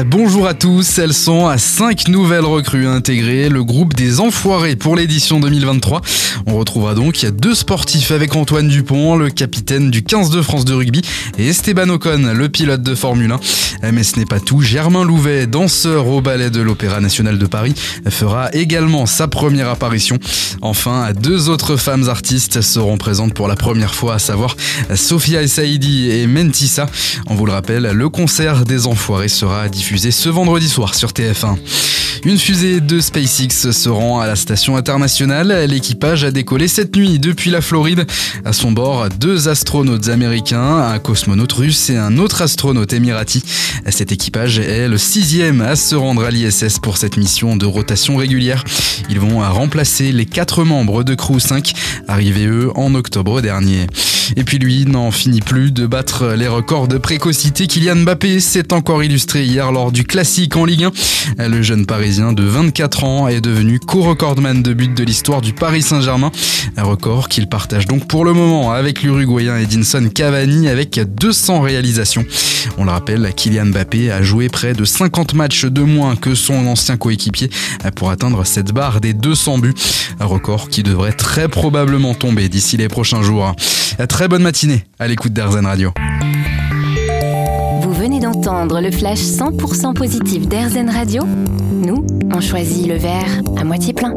Bonjour à tous, elles sont à 5 nouvelles recrues à intégrer le groupe des Enfoirés pour l'édition 2023. On retrouvera donc deux sportifs avec Antoine Dupont, le capitaine du 15 de France de rugby, et Esteban Ocon, le pilote de Formule 1. Mais ce n'est pas tout, Germain Louvet, danseur au ballet de l'Opéra National de Paris, fera également sa première apparition. Enfin, deux autres femmes artistes seront présentes pour la première fois, à savoir Sophia Saidi et Mentissa. On vous le rappelle, le concert des Enfoirés sera diffusé diffusé ce vendredi soir sur TF1. Une fusée de SpaceX se rend à la station internationale. L'équipage a décollé cette nuit depuis la Floride. À son bord, deux astronautes américains, un cosmonaute russe et un autre astronaute émirati. Cet équipage est le sixième à se rendre à l'ISS pour cette mission de rotation régulière. Ils vont remplacer les quatre membres de Crew 5, arrivés eux en octobre dernier. Et puis lui n'en finit plus de battre les records de précocité. Kylian Mbappé s'est encore illustré hier lors du classique en Ligue 1. Le jeune parisien de 24 ans est devenu co-recordman de but de l'histoire du Paris Saint-Germain. Un record qu'il partage donc pour le moment avec l'Uruguayen Edinson Cavani avec 200 réalisations. On le rappelle, Kylian Mbappé a joué près de 50 matchs de moins que son ancien coéquipier pour atteindre cette barre des 200 buts. Un record qui devrait très probablement tomber d'ici les prochains jours. Très bonne matinée à l'écoute d'Airzen Radio. Vous venez d'entendre le flash 100% positif d'Airzen Radio Nous, on choisit le verre à moitié plein.